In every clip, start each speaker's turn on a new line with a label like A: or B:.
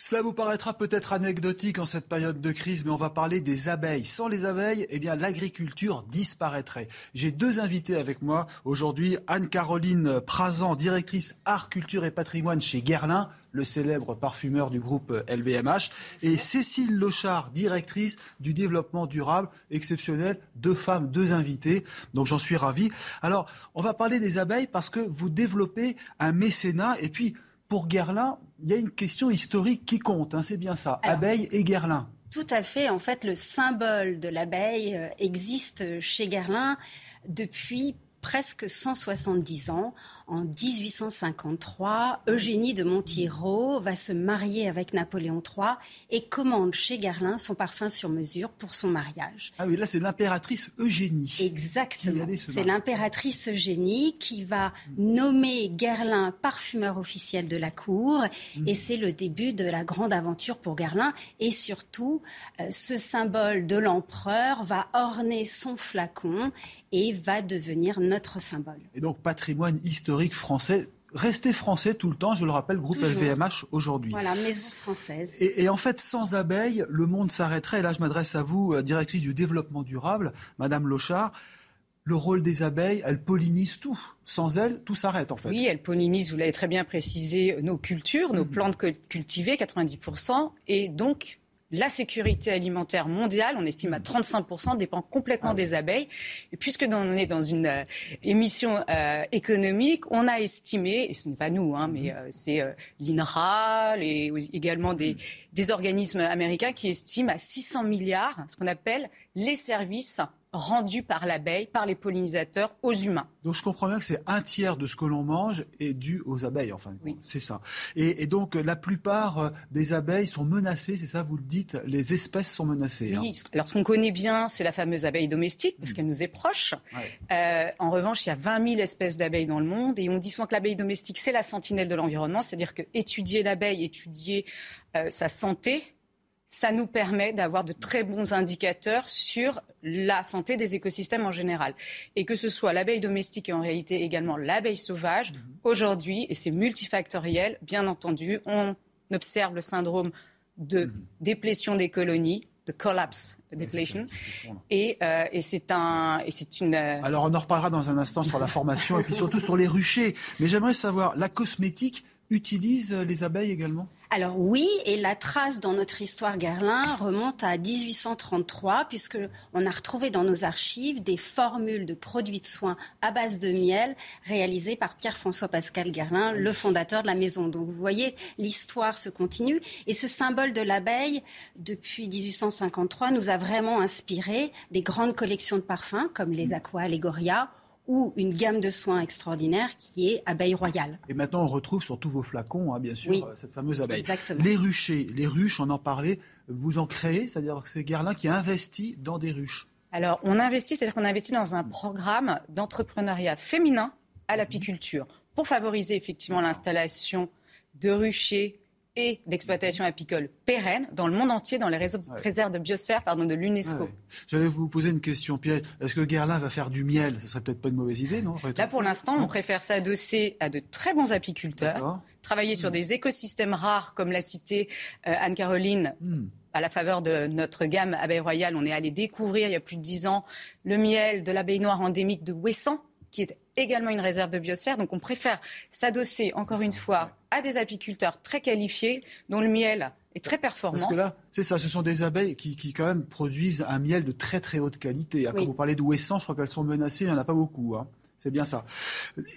A: Cela vous paraîtra peut-être anecdotique en cette période de crise, mais on va parler des abeilles. Sans les abeilles, eh bien, l'agriculture disparaîtrait. J'ai deux invités avec moi aujourd'hui. Anne-Caroline Prazan, directrice art, culture et patrimoine chez Guerlain, le célèbre parfumeur du groupe LVMH, et Cécile Lochard, directrice du développement durable exceptionnel. Deux femmes, deux invités. Donc j'en suis ravi. Alors, on va parler des abeilles parce que vous développez un mécénat et puis, pour Guerlain, il y a une question historique qui compte, hein, c'est bien ça.
B: Alors,
A: Abeille et Guerlain.
B: Tout à fait. En fait, le symbole de l'abeille euh, existe chez Guerlain depuis presque 170 ans. En 1853, Eugénie de Montiero va se marier avec Napoléon III et commande chez Guerlain son parfum sur mesure pour son mariage.
A: Ah oui, là c'est l'impératrice Eugénie.
B: Exactement. C'est l'impératrice Eugénie qui va nommer Guerlain parfumeur officiel de la cour.
A: Mhm.
B: Et c'est le début de la grande aventure pour Guerlain. Et surtout, euh, ce symbole de l'empereur va orner son flacon et va devenir notre symbole.
A: Et donc patrimoine historique français. Restez français tout le temps, je le rappelle, groupe
B: Toujours.
A: LVMH aujourd'hui.
B: Voilà, maison française.
A: Et, et en fait, sans abeilles, le monde s'arrêterait. Et là, je m'adresse à vous, euh, directrice du développement durable, Madame Lochard. Le rôle des abeilles, elles pollinisent tout. Sans elles, tout s'arrête en fait.
C: Oui, elles pollinisent, vous l'avez très bien précisé, nos cultures, nos plantes cu- cultivées, 90%, et donc la sécurité alimentaire mondiale, on estime à 35%, dépend complètement des abeilles. Et puisque on est dans une euh, émission euh, économique, on a estimé, et ce n'est pas nous, hein, mais euh, c'est euh, l'INRA, les- également des, des organismes américains qui estiment à 600 milliards ce qu'on appelle les services rendus par l'abeille, par les pollinisateurs aux humains.
A: Donc je comprends bien que c'est un tiers de ce que l'on mange est dû aux abeilles, enfin,
C: Oui.
A: c'est ça. Et, et donc la plupart euh, des abeilles sont menacées, c'est ça, vous le dites, les espèces sont menacées. hein.
C: Oui, alors ce qu'on connaît bien, c'est la fameuse abeille domestique, parce qu'elle nous est proche.
A: Ouais.
C: Euh, en revanche, il y a 20 000 espèces d'abeilles dans le monde, et on dit souvent que l'abeille domestique, c'est la sentinelle de l'environnement, c'est-à-dire que étudier l'abeille, étudier euh, sa santé, ça nous permet d'avoir de très bons indicateurs sur la santé des écosystèmes en général. Et que ce soit l'abeille domestique et en réalité également l'abeille sauvage, aujourd'hui, et c'est multifactoriel, bien entendu, on observe le syndrome de déplétion des colonies, de collapse depletion. Et, euh, et c'est un, et c'est une. euh,
A: Alors on en reparlera dans un instant sur la formation et puis surtout sur les ruchers. Mais j'aimerais savoir, la cosmétique utilise les abeilles également
B: Alors oui, et la trace dans notre histoire Guerlain remonte à 1833, puisque on a retrouvé dans nos archives des formules de produits de soins à base de miel réalisées par Pierre-François Pascal Guerlain, le fondateur de la maison. Donc vous voyez, l'histoire se continue, et ce symbole de l'abeille, depuis 1853, nous a vraiment inspiré des grandes collections de parfums, comme les Aqua Allegoria, ou une gamme de soins extraordinaire qui est Abeille Royale.
A: Et maintenant on retrouve sur tous vos flacons, hein, bien sûr,
B: Oui.
A: euh, cette fameuse abeille.
B: Exactement.
A: Les ruchers, les ruches, on en parlait, vous en créez, c'est-à-dire que c'est Guerlain qui investit dans des ruches.
C: Alors, on investit, c'est-à-dire qu'on investit dans un programme d'entrepreneuriat féminin à l'apiculture pour favoriser effectivement l'installation de ruchers et d'exploitation apicole pérennes dans le monde entier, dans les réseaux
A: Ouais.
C: réserves de biosphère pardon, de l'UNESCO.
A: Ouais. J'allais vous poser une question, Pierre. Est-ce que Guerlain va faire du miel? Ce serait peut-être pas une mauvaise idée, non
C: Là, pour l'instant, on préfère s'adosser à de très bons apiculteurs, travailler sur des écosystèmes rares, comme l'a cité euh, Anne-Caroline,
A: Hmm.
C: à la faveur de notre gamme Abeille Royale. On est allé découvrir, il y a plus de dix ans, le miel de l'abeille noire endémique de Ouessant, qui est également une réserve de biosphère. Donc, on préfère s'adosser, encore une fois, à des apiculteurs très qualifiés, dont le miel est très performant.
A: Parce que là, c'est ça, ce sont des abeilles qui, qui quand même produisent un miel de très très haute qualité. Quand
B: Oui.
A: vous parlez d'Ouessant, je crois qu'elles sont menacées, il n'y en a pas beaucoup. hein. C'est bien ça.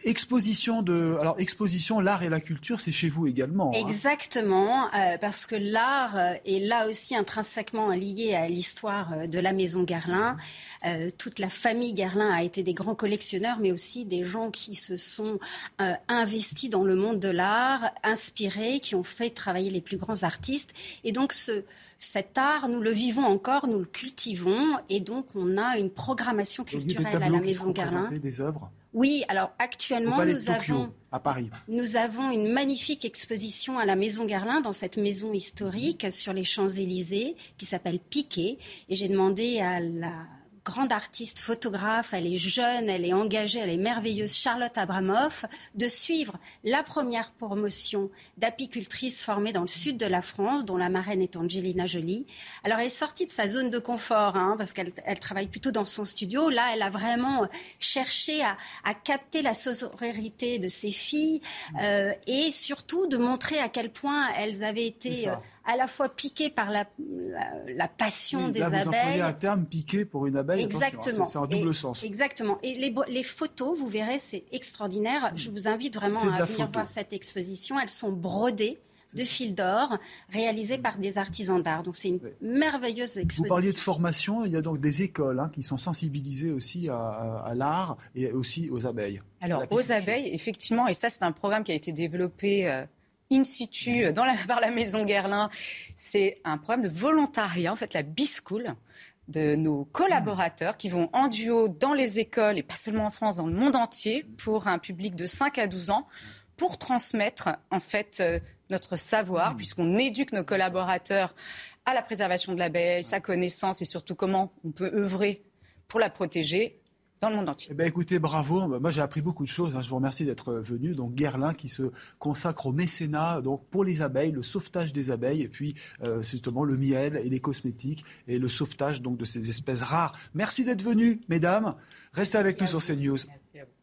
A: Exposition de, alors exposition, l'art et la culture, c'est chez vous également.
B: Hein. Exactement, euh, parce que l'art euh, est là aussi intrinsèquement lié à l'histoire euh, de la maison Garlin. toute la famille Garlin a été des grands collectionneurs, mais aussi des gens qui se sont investis dans le monde de l'art, inspirés, qui ont fait travailler les plus grands artistes. Et donc ce, cet art, nous le vivons encore, nous le cultivons, et donc on a une programmation culturelle à la Maison Garlin.
A: Des œuvres
B: oui, alors actuellement, nous avons,
A: à Paris.
B: nous avons une magnifique exposition à la Maison Garlin, dans cette maison historique sur les Champs-Élysées, qui s'appelle Piquet. Et j'ai demandé à la grande artiste photographe, elle est jeune, elle est engagée, elle est merveilleuse, Charlotte Abramoff, de suivre la première promotion d'apicultrice formée dans le sud de la France, dont la marraine est Angelina Jolie. Alors elle est sortie de sa zone de confort, hein, parce qu'elle travaille plutôt dans son studio. Là, elle a vraiment cherché à, capter la sororité de ses filles euh, et surtout de montrer à quel point elles avaient été à la fois piqué par la, la, passion des abeilles. Vous
A: employez un terme piqué pour une abeille.
B: Hein, Exactement.
A: C'est un double sens.
B: Exactement. Et les, les photos, vous verrez, c'est extraordinaire. Je vous invite vraiment à venir voir cette exposition. Elles sont brodées de fil d'or réalisées par des artisans d'art. Donc c'est une merveilleuse exposition.
A: Vous parliez de formation, il y a donc des écoles hein, qui sont sensibilisées aussi à, à l'art et aussi aux abeilles.
C: Alors aux abeilles, effectivement, et ça c'est un programme qui a été développé euh, in situ la, par la Maison Guerlain. C'est un programme de volontariat, en fait, la B-School de nos collaborateurs qui vont en duo dans les écoles, et pas seulement en France, dans le monde entier, pour un public de 5 à 12 ans, pour transmettre en fait euh, notre savoir, puisqu'on éduque nos collaborateurs à la préservation de l'abeille, sa connaissance et surtout comment on peut œuvrer pour la protéger dans le monde entier.
A: Eh ben, écoutez, bravo. Moi, j'ai appris beaucoup de choses. Hein. Je vous remercie d'être venu. Donc, Guerlain qui se consacre au mécénat donc, pour les abeilles, le sauvetage des abeilles, et puis euh, justement le miel et les cosmétiques et le sauvetage donc de ces espèces rares. Merci d'être venu, mesdames. Restez avec nous sur CNews. Merci